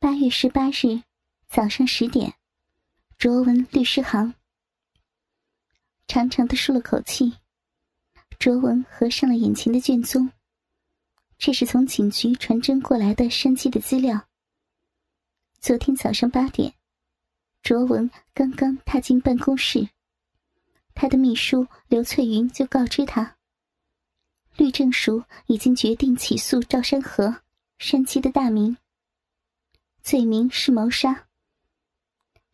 八月十八日早上十点，卓文律师行。长长的舒了口气，卓文合上了眼前的卷宗。这是从警局传真过来的山鸡的资料。昨天早上八点，卓文刚刚踏进办公室，他的秘书刘翠云就告知他，律政署已经决定起诉赵山河，山鸡的大名。罪名是谋杀。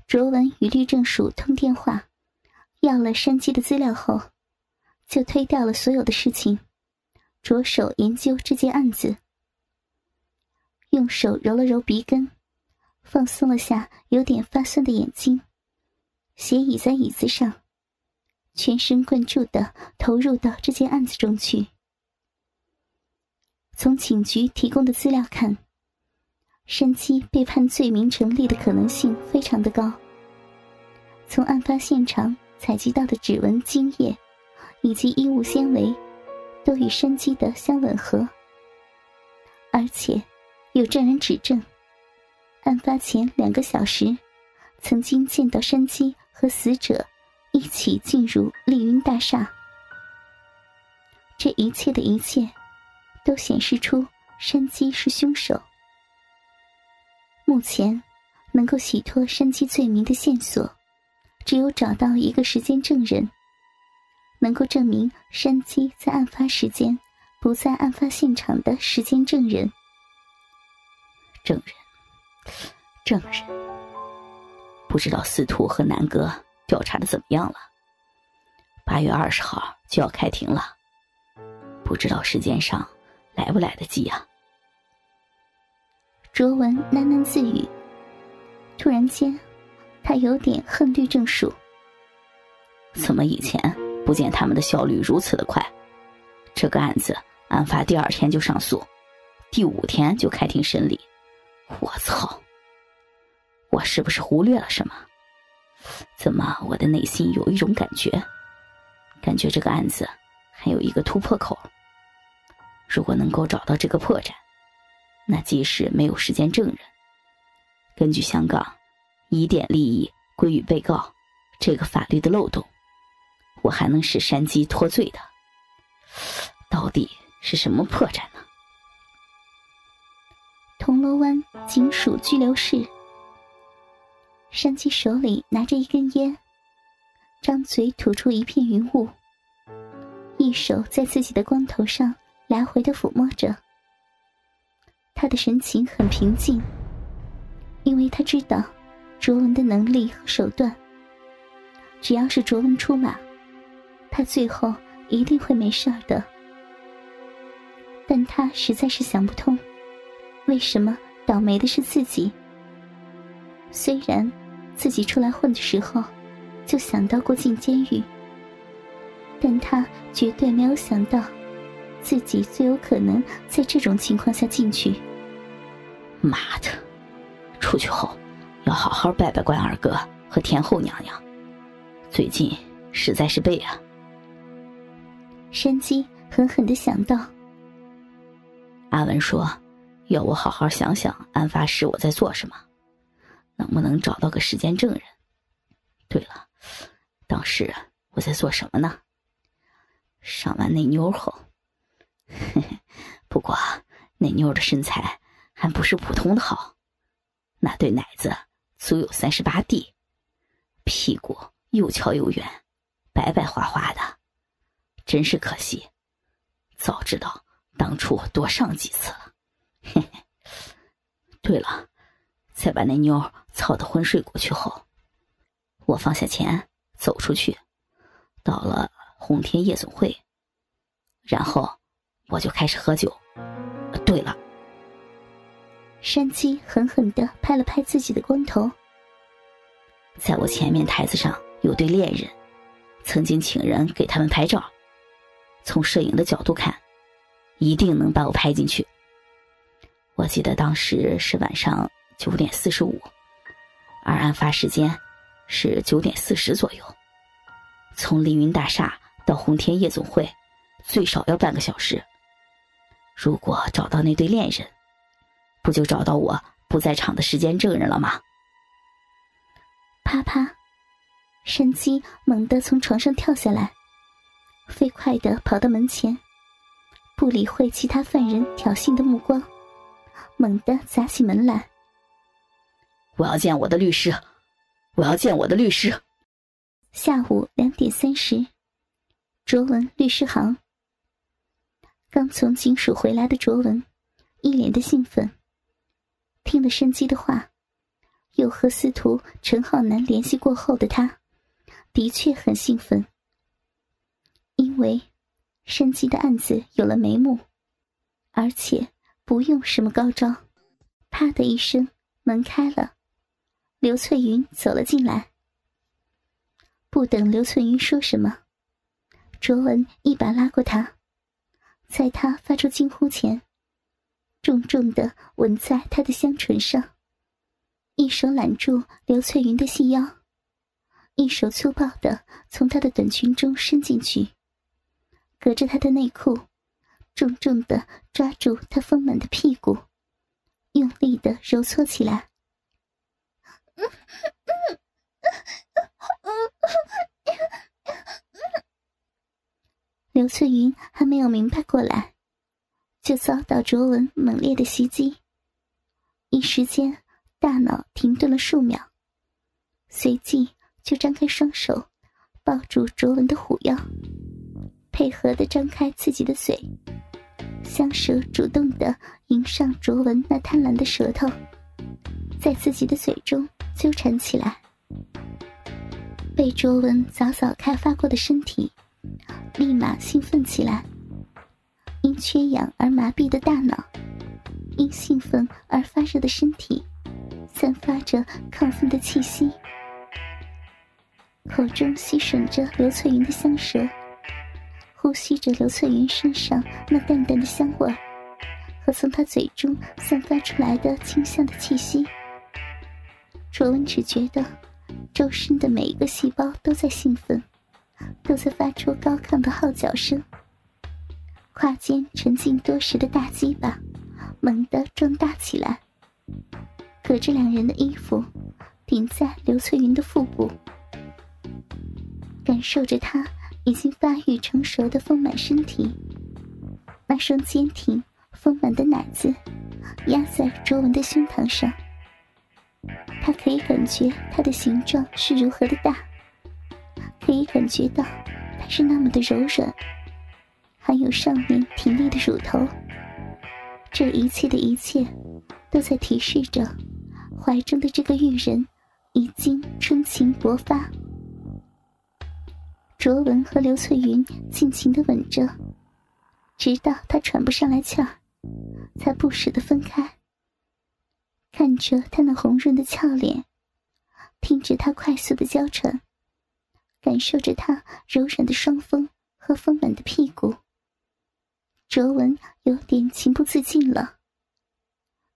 卓文与律政署通电话，要了山鸡的资料后，就推掉了所有的事情，着手研究这件案子。用手揉了揉鼻根，放松了下有点发酸的眼睛，斜倚在椅子上，全神贯注的投入到这件案子中去。从警局提供的资料看。山鸡被判罪名成立的可能性非常的高。从案发现场采集到的指纹、精液以及衣物纤维，都与山鸡的相吻合。而且，有证人指证，案发前两个小时，曾经见到山鸡和死者一起进入丽云大厦。这一切的一切，都显示出山鸡是凶手。目前，能够洗脱山鸡罪名的线索，只有找到一个时间证人，能够证明山鸡在案发时间不在案发现场的时间证人。证人，证人，不知道司徒和南哥调查的怎么样了？八月二十号就要开庭了，不知道时间上来不来得及啊？卓文喃喃自语。突然间，他有点恨律政署。怎么以前不见他们的效率如此的快？这个案子案发第二天就上诉，第五天就开庭审理。我操！我是不是忽略了什么？怎么我的内心有一种感觉？感觉这个案子还有一个突破口。如果能够找到这个破绽。那即使没有时间证人，根据香港疑点利益归于被告这个法律的漏洞，我还能使山鸡脱罪的。到底是什么破绽呢？铜锣湾警署拘留室，山鸡手里拿着一根烟，张嘴吐出一片云雾，一手在自己的光头上来回的抚摸着。他的神情很平静，因为他知道卓文的能力和手段。只要是卓文出马，他最后一定会没事儿的。但他实在是想不通，为什么倒霉的是自己。虽然自己出来混的时候就想到过进监狱，但他绝对没有想到。自己最有可能在这种情况下进去。妈的，出去后要好好拜拜关二哥和天后娘娘。最近实在是背啊。山鸡狠狠的想到。阿文说，要我好好想想案发时我在做什么，能不能找到个时间证人？对了，当时我在做什么呢？上完那妞后。嘿嘿，不过那妞的身材还不是普通的好，那对奶子足有三十八 D，屁股又翘又圆，白白花花的，真是可惜。早知道当初多上几次了。嘿嘿。对了，在把那妞操得昏睡过去后，我放下钱走出去，到了红天夜总会，然后。我就开始喝酒。对了，山鸡狠狠的拍了拍自己的光头。在我前面台子上有对恋人，曾经请人给他们拍照。从摄影的角度看，一定能把我拍进去。我记得当时是晚上九点四十五，而案发时间是九点四十左右。从凌云大厦到红天夜总会，最少要半个小时。如果找到那对恋人，不就找到我不在场的时间证人了吗？啪啪，山鸡猛地从床上跳下来，飞快的跑到门前，不理会其他犯人挑衅的目光，猛地砸起门来。我要见我的律师，我要见我的律师。下午两点三十，卓文律师行。刚从警署回来的卓文，一脸的兴奋。听了申基的话，又和司徒陈浩南联系过后的他，的确很兴奋。因为申基的案子有了眉目，而且不用什么高招，啪的一声，门开了，刘翠云走了进来。不等刘翠云说什么，卓文一把拉过她。在他发出惊呼前，重重的吻在他的香唇上，一手揽住刘翠云的细腰，一手粗暴的从她的短裙中伸进去，隔着她的内裤，重重的抓住她丰满的屁股，用力的揉搓起来。刘翠云还没有明白过来，就遭到卓文猛烈的袭击，一时间大脑停顿了数秒，随即就张开双手抱住卓文的虎腰，配合的张开自己的嘴，香舌主动的迎上卓文那贪婪的舌头，在自己的嘴中纠缠起来，被卓文早早开发过的身体。立马兴奋起来，缺氧而麻痹的大脑，因兴奋而发热的身体，散发着亢奋的气息，口中吸吮着刘翠云的香舌，呼吸着刘翠云身上那淡淡的香味，和从她嘴中散发出来的清香的气息。卓文只觉得周身的每一个细胞都在兴奋。都在发出高亢的号角声。胯间沉浸多时的大鸡巴猛地壮大起来，隔着两人的衣服顶在刘翠云的腹部，感受着她已经发育成熟的丰满身体，那双坚挺丰满的奶子压在卓文的胸膛上，他可以感觉它的形状是如何的大。可以感觉到，它是那么的柔软，还有上面挺立的乳头。这一切的一切，都在提示着，怀中的这个玉人已经春情勃发。卓文和刘翠云尽情的吻着，直到他喘不上来气儿，才不舍得分开。看着他那红润的俏脸，听着他快速的娇喘。感受着他柔软的双峰和丰满的屁股，卓文有点情不自禁了。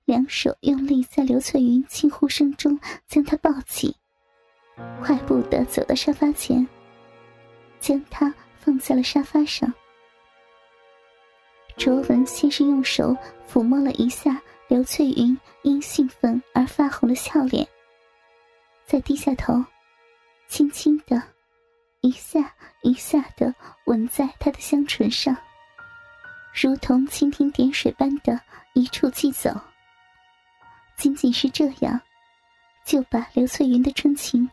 两手用力在刘翠云轻呼声中将她抱起，快步的走到沙发前，将她放在了沙发上。卓文先是用手抚摸了一下刘翠云因兴奋而发红的笑脸，再低下头，轻轻的。一下一下的吻在她的香唇上，如同蜻蜓点水般的一触即走。仅仅是这样，就把刘翠云的春情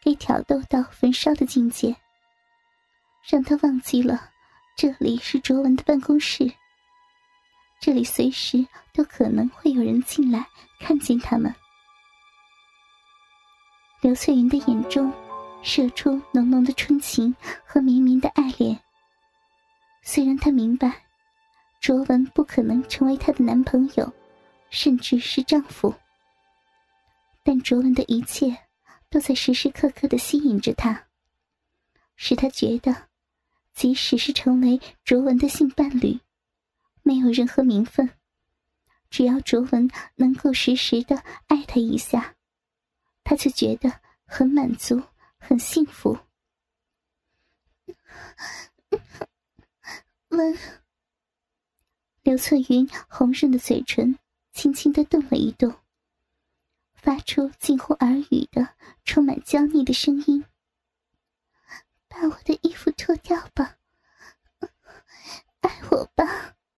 给挑逗到焚烧的境界，让他忘记了这里是卓文的办公室，这里随时都可能会有人进来看见他们。刘翠云的眼中。射出浓浓的春情和绵绵的爱恋。虽然她明白，卓文不可能成为她的男朋友，甚至是丈夫，但卓文的一切都在时时刻刻的吸引着她，使她觉得，即使是成为卓文的性伴侣，没有任何名分，只要卓文能够时时的爱他一下，他就觉得很满足。很幸福，文。刘翠云红润的嘴唇轻轻的动了一动发出近乎耳语的充满娇腻的声音把我的衣服脱掉吧爱我吧。